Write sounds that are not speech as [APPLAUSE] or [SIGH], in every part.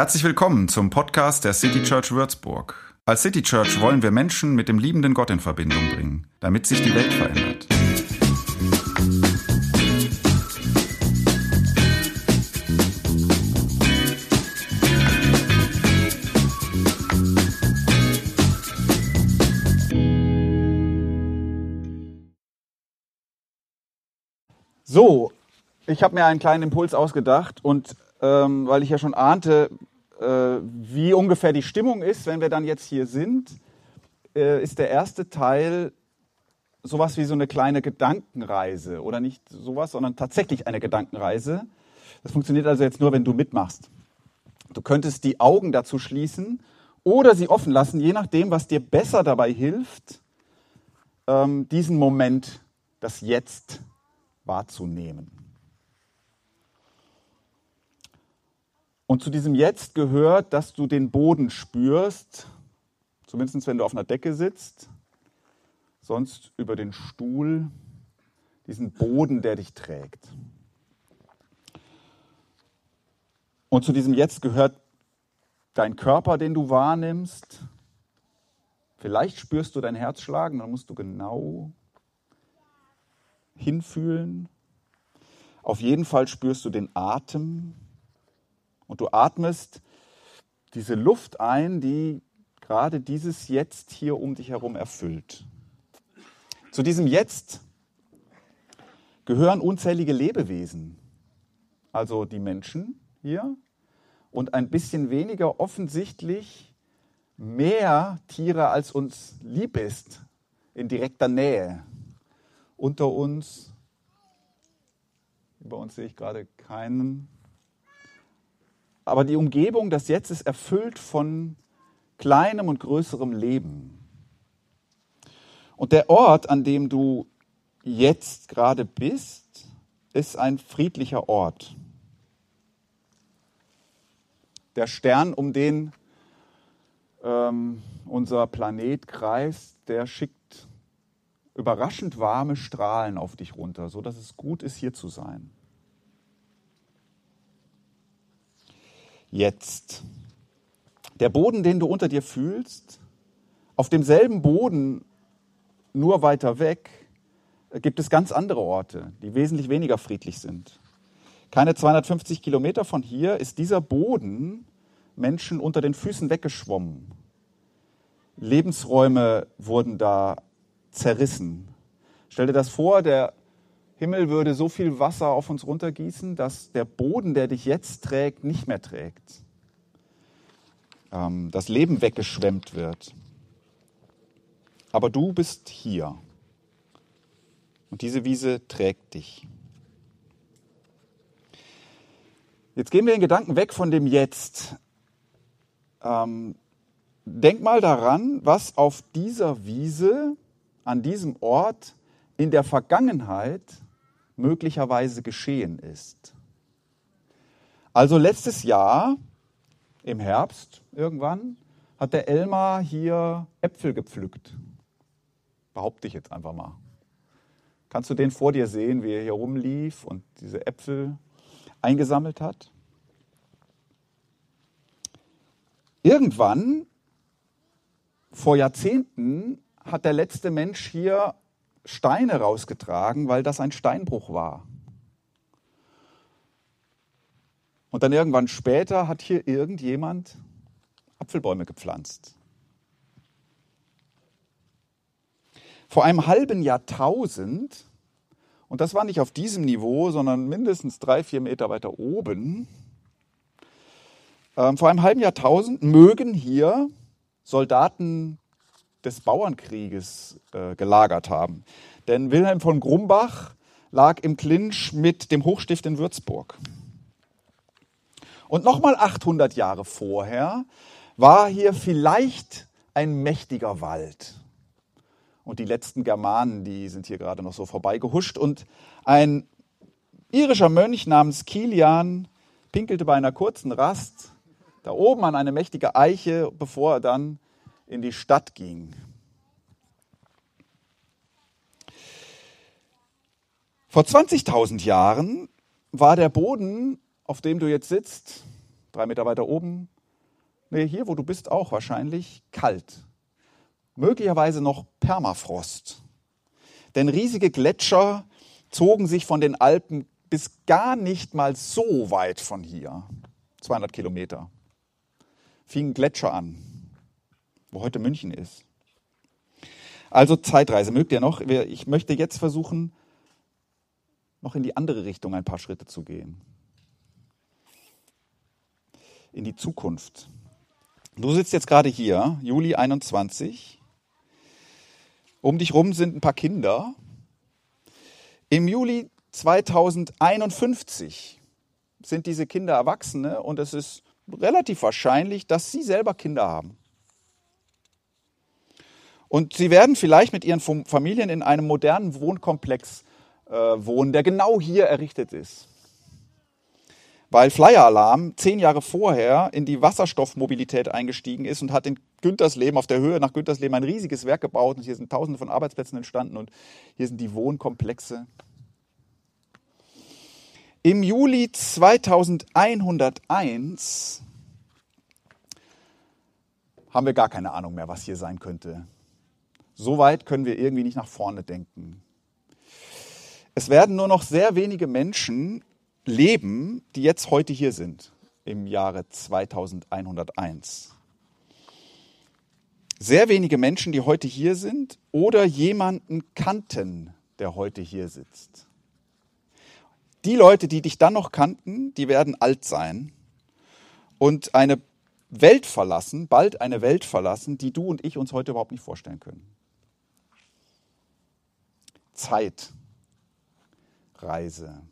Herzlich willkommen zum Podcast der City Church Würzburg. Als City Church wollen wir Menschen mit dem liebenden Gott in Verbindung bringen, damit sich die Welt verändert. So, ich habe mir einen kleinen Impuls ausgedacht und ähm, weil ich ja schon ahnte, wie ungefähr die Stimmung ist, wenn wir dann jetzt hier sind, äh, ist der erste Teil sowas wie so eine kleine Gedankenreise oder nicht sowas, sondern tatsächlich eine Gedankenreise. Das funktioniert also jetzt nur, wenn du mitmachst. Du könntest die Augen dazu schließen oder sie offen lassen, je nachdem, was dir besser dabei hilft, ähm, diesen Moment, das Jetzt wahrzunehmen. Und zu diesem Jetzt gehört, dass du den Boden spürst, zumindest wenn du auf einer Decke sitzt, sonst über den Stuhl, diesen Boden, der dich trägt. Und zu diesem Jetzt gehört dein Körper, den du wahrnimmst. Vielleicht spürst du dein Herz schlagen, dann musst du genau hinfühlen. Auf jeden Fall spürst du den Atem und du atmest diese Luft ein, die gerade dieses Jetzt hier um dich herum erfüllt. Zu diesem Jetzt gehören unzählige Lebewesen, also die Menschen hier und ein bisschen weniger offensichtlich mehr Tiere, als uns lieb ist, in direkter Nähe unter uns. Über uns sehe ich gerade keinen. Aber die Umgebung, das Jetzt ist erfüllt von kleinem und größerem Leben. Und der Ort, an dem du jetzt gerade bist, ist ein friedlicher Ort. Der Stern, um den ähm, unser Planet kreist, der schickt überraschend warme Strahlen auf dich runter, so dass es gut ist, hier zu sein. Jetzt. Der Boden, den du unter dir fühlst, auf demselben Boden, nur weiter weg, gibt es ganz andere Orte, die wesentlich weniger friedlich sind. Keine 250 Kilometer von hier ist dieser Boden Menschen unter den Füßen weggeschwommen. Lebensräume wurden da zerrissen. Stell dir das vor, der Himmel würde so viel Wasser auf uns runtergießen, dass der Boden, der dich jetzt trägt, nicht mehr trägt. Ähm, das Leben weggeschwemmt wird. Aber du bist hier. Und diese Wiese trägt dich. Jetzt gehen wir in Gedanken weg von dem Jetzt. Ähm, denk mal daran, was auf dieser Wiese an diesem Ort in der Vergangenheit möglicherweise geschehen ist. Also letztes Jahr im Herbst irgendwann hat der Elmar hier Äpfel gepflückt. Behaupte ich jetzt einfach mal. Kannst du den vor dir sehen, wie er hier rumlief und diese Äpfel eingesammelt hat? Irgendwann, vor Jahrzehnten, hat der letzte Mensch hier Steine rausgetragen, weil das ein Steinbruch war. Und dann irgendwann später hat hier irgendjemand Apfelbäume gepflanzt. Vor einem halben Jahrtausend, und das war nicht auf diesem Niveau, sondern mindestens drei, vier Meter weiter oben, ähm, vor einem halben Jahrtausend mögen hier Soldaten des Bauernkrieges äh, gelagert haben. Denn Wilhelm von Grumbach lag im Clinch mit dem Hochstift in Würzburg. Und nochmal 800 Jahre vorher war hier vielleicht ein mächtiger Wald. Und die letzten Germanen, die sind hier gerade noch so vorbeigehuscht. Und ein irischer Mönch namens Kilian pinkelte bei einer kurzen Rast da oben an eine mächtige Eiche, bevor er dann in die Stadt ging. Vor 20.000 Jahren war der Boden, auf dem du jetzt sitzt, Drei Meter weiter oben, nee, hier, wo du bist, auch wahrscheinlich kalt. Möglicherweise noch Permafrost. Denn riesige Gletscher zogen sich von den Alpen bis gar nicht mal so weit von hier, 200 Kilometer, fingen Gletscher an, wo heute München ist. Also Zeitreise, mögt ihr noch? Ich möchte jetzt versuchen, noch in die andere Richtung ein paar Schritte zu gehen. In die Zukunft. Du sitzt jetzt gerade hier, Juli 21. Um dich rum sind ein paar Kinder. Im Juli 2051 sind diese Kinder Erwachsene und es ist relativ wahrscheinlich, dass sie selber Kinder haben. Und sie werden vielleicht mit ihren Familien in einem modernen Wohnkomplex äh, wohnen, der genau hier errichtet ist. Weil Flyer Alarm zehn Jahre vorher in die Wasserstoffmobilität eingestiegen ist und hat in Güntersleben auf der Höhe nach Güntersleben ein riesiges Werk gebaut und hier sind tausende von Arbeitsplätzen entstanden und hier sind die Wohnkomplexe. Im Juli 2101 haben wir gar keine Ahnung mehr, was hier sein könnte. So weit können wir irgendwie nicht nach vorne denken. Es werden nur noch sehr wenige Menschen leben, die jetzt heute hier sind, im Jahre 2101. Sehr wenige Menschen, die heute hier sind oder jemanden kannten, der heute hier sitzt. Die Leute, die dich dann noch kannten, die werden alt sein und eine Welt verlassen, bald eine Welt verlassen, die du und ich uns heute überhaupt nicht vorstellen können. Zeitreise.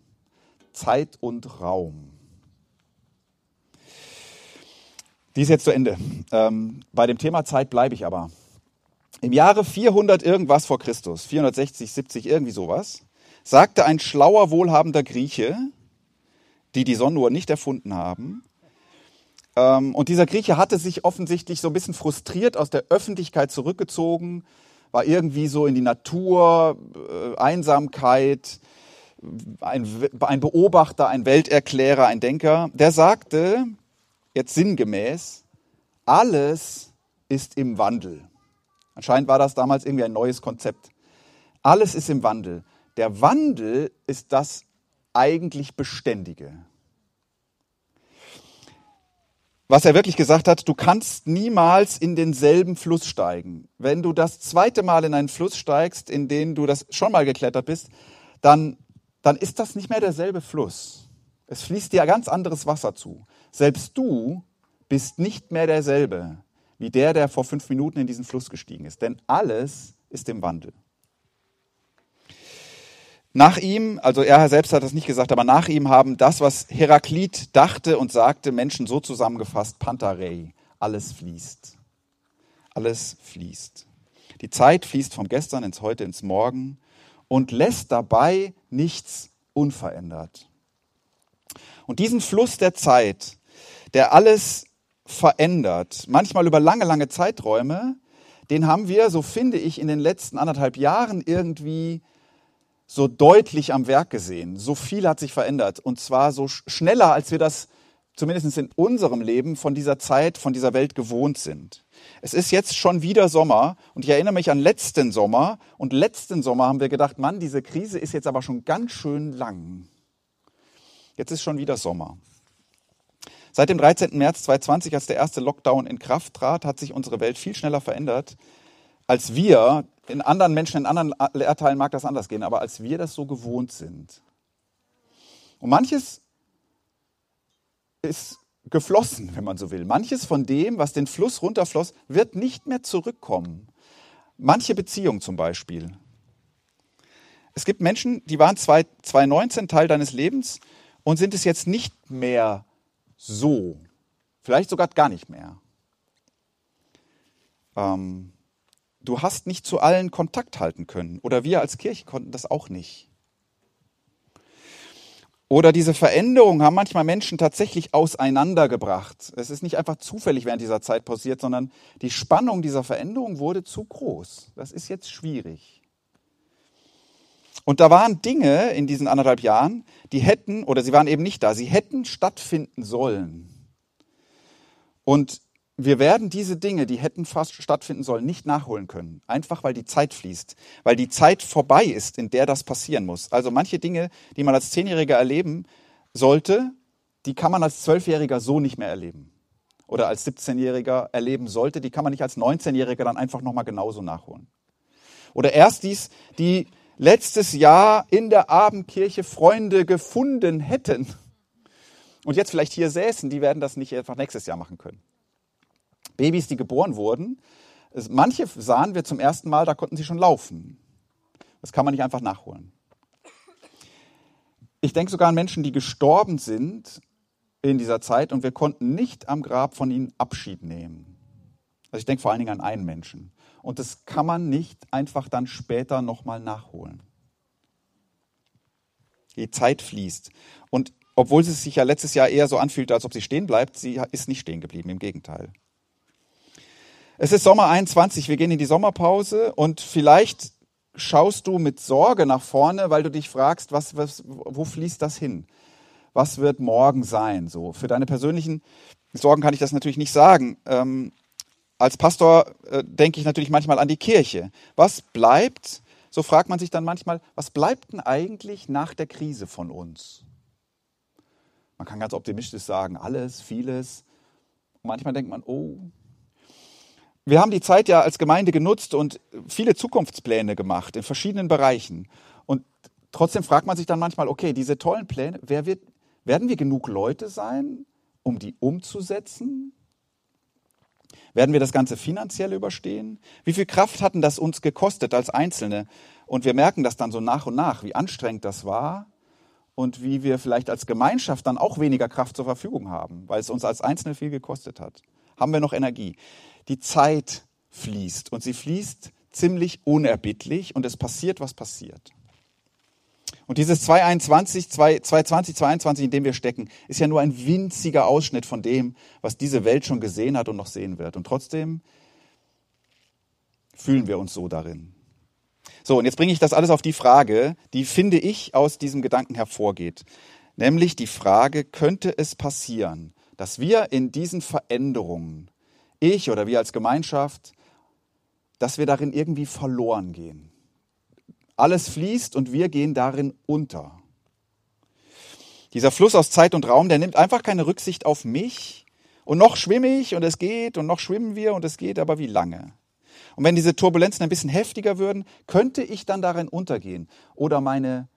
Zeit und Raum. Die ist jetzt zu Ende. Ähm, bei dem Thema Zeit bleibe ich aber. Im Jahre 400 irgendwas vor Christus, 460, 70, irgendwie sowas, sagte ein schlauer, wohlhabender Grieche, die die Sonnenuhr nicht erfunden haben, ähm, und dieser Grieche hatte sich offensichtlich so ein bisschen frustriert aus der Öffentlichkeit zurückgezogen, war irgendwie so in die Natur, äh, Einsamkeit, ein, ein Beobachter, ein Welterklärer, ein Denker, der sagte, jetzt sinngemäß, alles ist im Wandel. Anscheinend war das damals irgendwie ein neues Konzept. Alles ist im Wandel. Der Wandel ist das eigentlich Beständige. Was er wirklich gesagt hat, du kannst niemals in denselben Fluss steigen. Wenn du das zweite Mal in einen Fluss steigst, in den du das schon mal geklettert bist, dann, dann ist das nicht mehr derselbe Fluss. Es fließt dir ganz anderes Wasser zu. Selbst du bist nicht mehr derselbe wie der, der vor fünf Minuten in diesen Fluss gestiegen ist. Denn alles ist im Wandel. Nach ihm, also er selbst hat das nicht gesagt, aber nach ihm haben das, was Heraklit dachte und sagte, Menschen so zusammengefasst, Pantarei, alles fließt. Alles fließt. Die Zeit fließt vom Gestern ins Heute, ins Morgen und lässt dabei nichts unverändert. Und diesen Fluss der Zeit, der alles verändert, manchmal über lange, lange Zeiträume, den haben wir, so finde ich, in den letzten anderthalb Jahren irgendwie so deutlich am Werk gesehen. So viel hat sich verändert. Und zwar so schneller, als wir das zumindest in unserem Leben von dieser Zeit, von dieser Welt gewohnt sind. Es ist jetzt schon wieder Sommer und ich erinnere mich an letzten Sommer und letzten Sommer haben wir gedacht, Mann, diese Krise ist jetzt aber schon ganz schön lang. Jetzt ist schon wieder Sommer. Seit dem 13. März 2020, als der erste Lockdown in Kraft trat, hat sich unsere Welt viel schneller verändert, als wir in anderen Menschen, in anderen Erdteilen mag das anders gehen, aber als wir das so gewohnt sind. Und manches ist geflossen, wenn man so will. Manches von dem, was den Fluss runterfloss, wird nicht mehr zurückkommen. Manche Beziehungen zum Beispiel. Es gibt Menschen, die waren 2019 Teil deines Lebens und sind es jetzt nicht mehr so. Vielleicht sogar gar nicht mehr. Ähm, Du hast nicht zu allen Kontakt halten können. Oder wir als Kirche konnten das auch nicht. Oder diese Veränderungen haben manchmal Menschen tatsächlich auseinandergebracht. Es ist nicht einfach zufällig während dieser Zeit passiert, sondern die Spannung dieser Veränderung wurde zu groß. Das ist jetzt schwierig. Und da waren Dinge in diesen anderthalb Jahren, die hätten, oder sie waren eben nicht da, sie hätten stattfinden sollen. Und wir werden diese Dinge, die hätten fast stattfinden sollen, nicht nachholen können. Einfach weil die Zeit fließt. Weil die Zeit vorbei ist, in der das passieren muss. Also manche Dinge, die man als Zehnjähriger erleben sollte, die kann man als Zwölfjähriger so nicht mehr erleben. Oder als 17-Jähriger erleben sollte, die kann man nicht als 19-Jähriger dann einfach nochmal genauso nachholen. Oder erst dies, die letztes Jahr in der Abendkirche Freunde gefunden hätten und jetzt vielleicht hier säßen, die werden das nicht einfach nächstes Jahr machen können. Babys, die geboren wurden. Manche sahen wir zum ersten Mal, da konnten sie schon laufen. Das kann man nicht einfach nachholen. Ich denke sogar an Menschen, die gestorben sind in dieser Zeit und wir konnten nicht am Grab von ihnen Abschied nehmen. Also ich denke vor allen Dingen an einen Menschen. Und das kann man nicht einfach dann später nochmal nachholen. Die Zeit fließt. Und obwohl es sich ja letztes Jahr eher so anfühlte, als ob sie stehen bleibt, sie ist nicht stehen geblieben, im Gegenteil. Es ist Sommer 21, wir gehen in die Sommerpause und vielleicht schaust du mit Sorge nach vorne, weil du dich fragst, was, was, wo fließt das hin? Was wird morgen sein? So für deine persönlichen Sorgen kann ich das natürlich nicht sagen. Ähm, als Pastor äh, denke ich natürlich manchmal an die Kirche. Was bleibt? So fragt man sich dann manchmal, was bleibt denn eigentlich nach der Krise von uns? Man kann ganz optimistisch sagen, alles, vieles. manchmal denkt man, oh, wir haben die Zeit ja als Gemeinde genutzt und viele Zukunftspläne gemacht in verschiedenen Bereichen. Und trotzdem fragt man sich dann manchmal, okay, diese tollen Pläne, wer wird, werden wir genug Leute sein, um die umzusetzen? Werden wir das Ganze finanziell überstehen? Wie viel Kraft hatten das uns gekostet als Einzelne? Und wir merken das dann so nach und nach, wie anstrengend das war und wie wir vielleicht als Gemeinschaft dann auch weniger Kraft zur Verfügung haben, weil es uns als Einzelne viel gekostet hat. Haben wir noch Energie? Die Zeit fließt und sie fließt ziemlich unerbittlich und es passiert, was passiert. Und dieses 2021, 2020, 2022, in dem wir stecken, ist ja nur ein winziger Ausschnitt von dem, was diese Welt schon gesehen hat und noch sehen wird. Und trotzdem fühlen wir uns so darin. So, und jetzt bringe ich das alles auf die Frage, die, finde ich, aus diesem Gedanken hervorgeht. Nämlich die Frage, könnte es passieren, dass wir in diesen Veränderungen ich oder wir als Gemeinschaft, dass wir darin irgendwie verloren gehen. Alles fließt und wir gehen darin unter. Dieser Fluss aus Zeit und Raum, der nimmt einfach keine Rücksicht auf mich. Und noch schwimme ich und es geht und noch schwimmen wir und es geht, aber wie lange? Und wenn diese Turbulenzen ein bisschen heftiger würden, könnte ich dann darin untergehen. Oder meine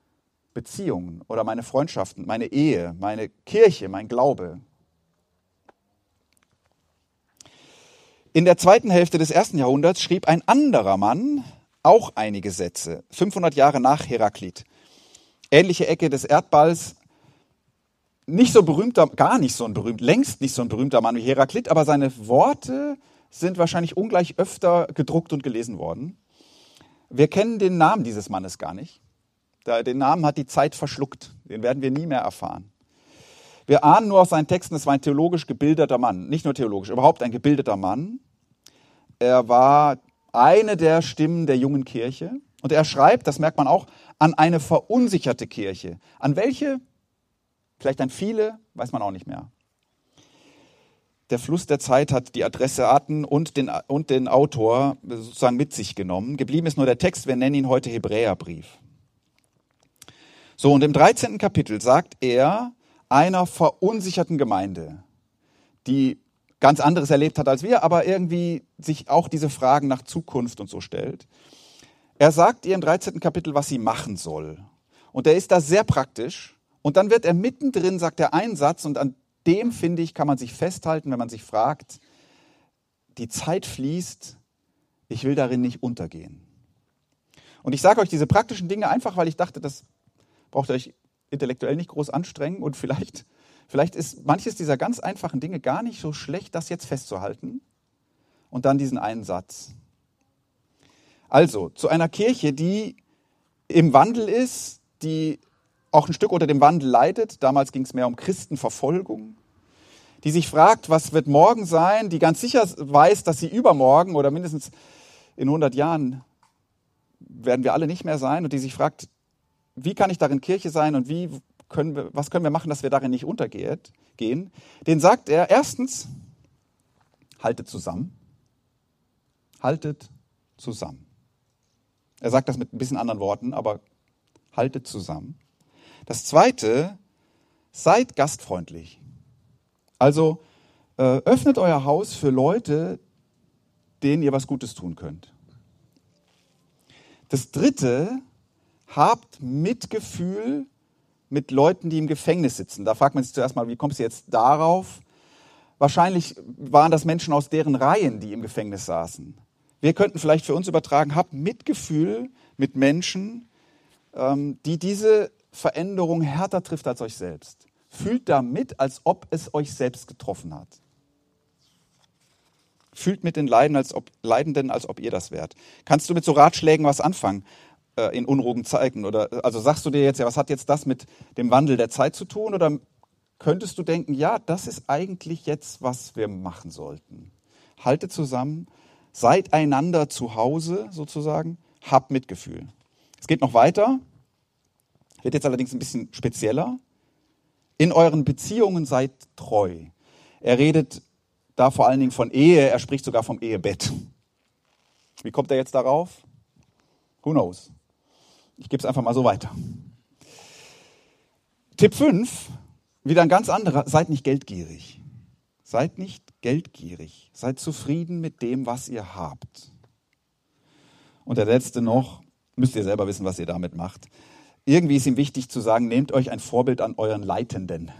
Beziehungen oder meine Freundschaften, meine Ehe, meine Kirche, mein Glaube. In der zweiten Hälfte des ersten Jahrhunderts schrieb ein anderer Mann auch einige Sätze, 500 Jahre nach Heraklit. Ähnliche Ecke des Erdballs, nicht so berühmter, gar nicht so ein berühmt, längst nicht so ein berühmter Mann wie Heraklit, aber seine Worte sind wahrscheinlich ungleich öfter gedruckt und gelesen worden. Wir kennen den Namen dieses Mannes gar nicht. Den Namen hat die Zeit verschluckt. Den werden wir nie mehr erfahren. Wir ahnen nur aus seinen Texten, es war ein theologisch gebildeter Mann. Nicht nur theologisch, überhaupt ein gebildeter Mann. Er war eine der Stimmen der jungen Kirche. Und er schreibt, das merkt man auch, an eine verunsicherte Kirche. An welche? Vielleicht an viele, weiß man auch nicht mehr. Der Fluss der Zeit hat die Adressaten und den, und den Autor sozusagen mit sich genommen. Geblieben ist nur der Text, wir nennen ihn heute Hebräerbrief. So, und im 13. Kapitel sagt er, einer verunsicherten Gemeinde, die ganz anderes erlebt hat als wir, aber irgendwie sich auch diese Fragen nach Zukunft und so stellt. Er sagt ihr im 13. Kapitel, was sie machen soll. Und er ist da sehr praktisch. Und dann wird er mittendrin, sagt er einen Satz, und an dem, finde ich, kann man sich festhalten, wenn man sich fragt, die Zeit fließt, ich will darin nicht untergehen. Und ich sage euch diese praktischen Dinge einfach, weil ich dachte, das braucht ihr euch intellektuell nicht groß anstrengen und vielleicht, vielleicht ist manches dieser ganz einfachen Dinge gar nicht so schlecht, das jetzt festzuhalten. Und dann diesen einen Satz. Also, zu einer Kirche, die im Wandel ist, die auch ein Stück unter dem Wandel leidet. Damals ging es mehr um Christenverfolgung. Die sich fragt, was wird morgen sein, die ganz sicher weiß, dass sie übermorgen oder mindestens in 100 Jahren werden wir alle nicht mehr sein und die sich fragt, wie kann ich darin Kirche sein und wie können wir, was können wir machen, dass wir darin nicht untergehen, den sagt er erstens, haltet zusammen. Haltet zusammen. Er sagt das mit ein bisschen anderen Worten, aber haltet zusammen. Das zweite, seid gastfreundlich. Also äh, öffnet euer Haus für Leute, denen ihr was Gutes tun könnt. Das dritte, habt Mitgefühl mit Leuten, die im Gefängnis sitzen. Da fragt man sich zuerst mal, wie kommst du jetzt darauf? Wahrscheinlich waren das Menschen aus deren Reihen, die im Gefängnis saßen. Wir könnten vielleicht für uns übertragen, habt Mitgefühl mit Menschen, ähm, die diese Veränderung härter trifft als euch selbst. Fühlt damit, als ob es euch selbst getroffen hat. Fühlt mit den Leiden als ob, Leidenden, als ob ihr das wärt. Kannst du mit so Ratschlägen was anfangen äh, in unruhigen Zeiten? Oder also sagst du dir jetzt, ja, was hat jetzt das mit dem Wandel der Zeit zu tun? Oder könntest du denken, ja, das ist eigentlich jetzt, was wir machen sollten? Haltet zusammen, seid einander zu Hause sozusagen, habt Mitgefühl. Es geht noch weiter, wird jetzt allerdings ein bisschen spezieller. In euren Beziehungen seid treu. Er redet da vor allen Dingen von Ehe, er spricht sogar vom Ehebett. Wie kommt er jetzt darauf? Who knows? Ich gebe es einfach mal so weiter. Tipp 5, wieder ein ganz anderer, seid nicht geldgierig. Seid nicht geldgierig. Seid zufrieden mit dem, was ihr habt. Und der letzte noch, müsst ihr selber wissen, was ihr damit macht. Irgendwie ist ihm wichtig zu sagen, nehmt euch ein Vorbild an euren Leitenden.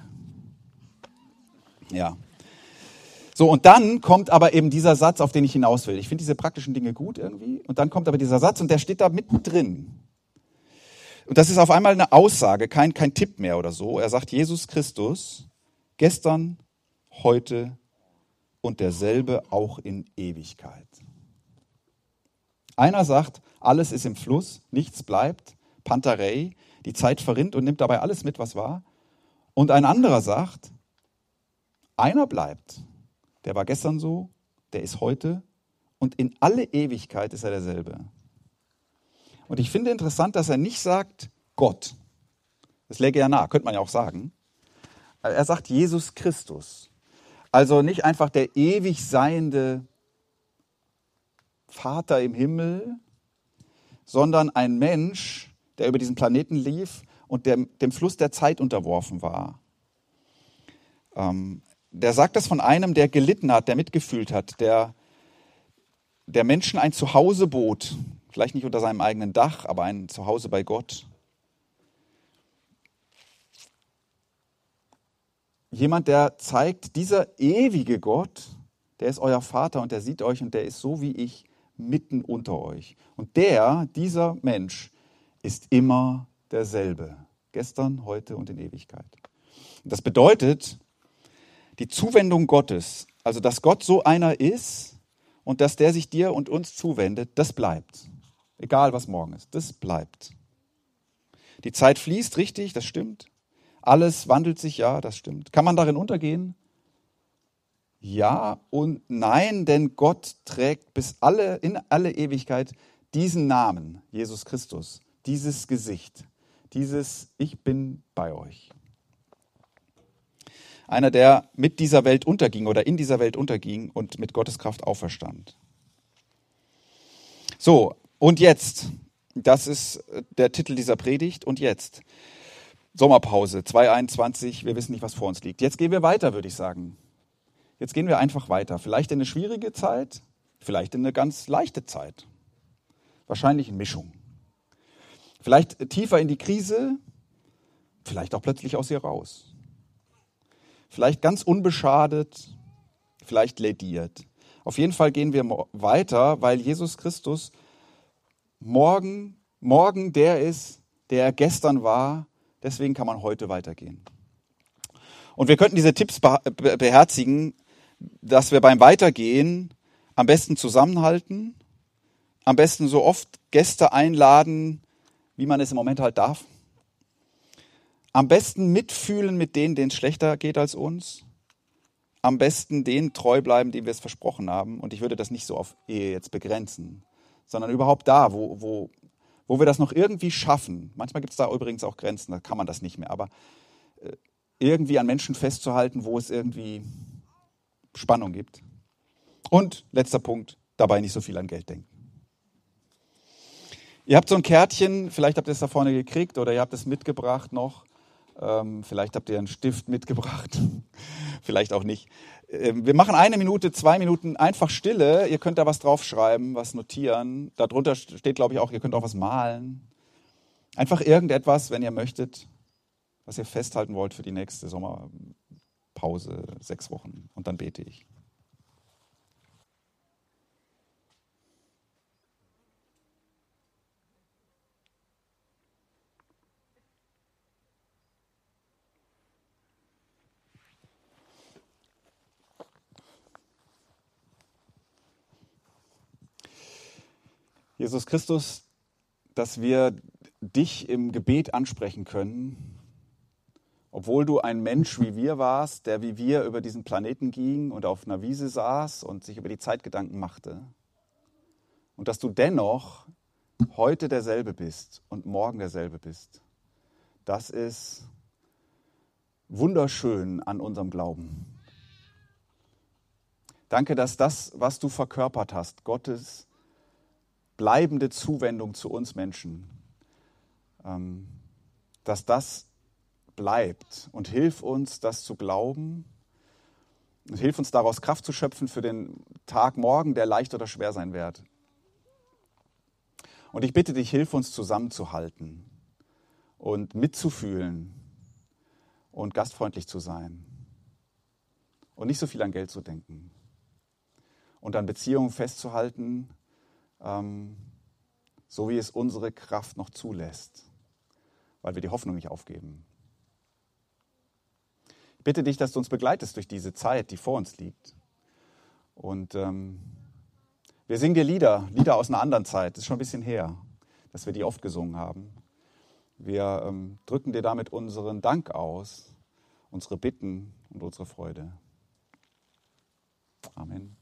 Ja, so, und dann kommt aber eben dieser Satz, auf den ich hinaus will. Ich finde diese praktischen Dinge gut irgendwie. Und dann kommt aber dieser Satz und der steht da mittendrin. Und das ist auf einmal eine Aussage, kein, kein Tipp mehr oder so. Er sagt, Jesus Christus, gestern, heute und derselbe auch in Ewigkeit. Einer sagt, alles ist im Fluss, nichts bleibt, Pantarei, die Zeit verrinnt und nimmt dabei alles mit, was war. Und ein anderer sagt, einer bleibt, der war gestern so, der ist heute und in alle Ewigkeit ist er derselbe. Und ich finde interessant, dass er nicht sagt Gott. Das läge ja nah, könnte man ja auch sagen. Er sagt Jesus Christus. Also nicht einfach der ewig seiende Vater im Himmel, sondern ein Mensch, der über diesen Planeten lief und der, dem Fluss der Zeit unterworfen war. Ähm, der sagt das von einem, der gelitten hat, der mitgefühlt hat, der, der Menschen ein Zuhause bot. Vielleicht nicht unter seinem eigenen Dach, aber ein Zuhause bei Gott. Jemand, der zeigt, dieser ewige Gott, der ist euer Vater und der sieht euch und der ist so wie ich mitten unter euch. Und der, dieser Mensch, ist immer derselbe. Gestern, heute und in Ewigkeit. Und das bedeutet, die Zuwendung Gottes, also dass Gott so einer ist und dass der sich dir und uns zuwendet, das bleibt. Egal was morgen ist, das bleibt. Die Zeit fließt, richtig, das stimmt. Alles wandelt sich, ja, das stimmt. Kann man darin untergehen? Ja und nein, denn Gott trägt bis alle, in alle Ewigkeit diesen Namen, Jesus Christus, dieses Gesicht, dieses Ich bin bei euch. Einer, der mit dieser Welt unterging oder in dieser Welt unterging und mit Gottes Kraft auferstand. So, und jetzt, das ist der Titel dieser Predigt, und jetzt. Sommerpause 2021, wir wissen nicht, was vor uns liegt. Jetzt gehen wir weiter, würde ich sagen. Jetzt gehen wir einfach weiter. Vielleicht in eine schwierige Zeit, vielleicht in eine ganz leichte Zeit. Wahrscheinlich in Mischung. Vielleicht tiefer in die Krise, vielleicht auch plötzlich aus ihr raus. Vielleicht ganz unbeschadet, vielleicht lediert. Auf jeden Fall gehen wir weiter, weil Jesus Christus morgen, morgen der ist, der gestern war. Deswegen kann man heute weitergehen. Und wir könnten diese Tipps beherzigen, dass wir beim Weitergehen am besten zusammenhalten, am besten so oft Gäste einladen, wie man es im Moment halt darf. Am besten mitfühlen mit denen, denen es schlechter geht als uns. Am besten denen treu bleiben, denen wir es versprochen haben. Und ich würde das nicht so auf Ehe jetzt begrenzen, sondern überhaupt da, wo, wo, wo wir das noch irgendwie schaffen. Manchmal gibt es da übrigens auch Grenzen, da kann man das nicht mehr. Aber äh, irgendwie an Menschen festzuhalten, wo es irgendwie Spannung gibt. Und letzter Punkt, dabei nicht so viel an Geld denken. Ihr habt so ein Kärtchen, vielleicht habt ihr es da vorne gekriegt oder ihr habt es mitgebracht noch. Ähm, vielleicht habt ihr einen Stift mitgebracht, [LAUGHS] vielleicht auch nicht. Ähm, wir machen eine Minute, zwei Minuten einfach Stille. Ihr könnt da was draufschreiben, was notieren. Darunter steht, glaube ich, auch, ihr könnt auch was malen. Einfach irgendetwas, wenn ihr möchtet, was ihr festhalten wollt für die nächste Sommerpause, sechs Wochen. Und dann bete ich. Jesus Christus, dass wir dich im Gebet ansprechen können, obwohl du ein Mensch wie wir warst, der wie wir über diesen Planeten ging und auf einer Wiese saß und sich über die Zeit Gedanken machte. Und dass du dennoch heute derselbe bist und morgen derselbe bist. Das ist wunderschön an unserem Glauben. Danke, dass das, was du verkörpert hast, Gottes bleibende Zuwendung zu uns Menschen, ähm, dass das bleibt und hilf uns, das zu glauben und hilf uns daraus Kraft zu schöpfen für den Tag morgen, der leicht oder schwer sein wird. Und ich bitte dich, hilf uns zusammenzuhalten und mitzufühlen und gastfreundlich zu sein und nicht so viel an Geld zu denken und an Beziehungen festzuhalten, ähm, so wie es unsere Kraft noch zulässt, weil wir die Hoffnung nicht aufgeben. Ich bitte dich, dass du uns begleitest durch diese Zeit, die vor uns liegt. Und ähm, wir singen dir Lieder, Lieder aus einer anderen Zeit. Das ist schon ein bisschen her, dass wir die oft gesungen haben. Wir ähm, drücken dir damit unseren Dank aus, unsere Bitten und unsere Freude. Amen.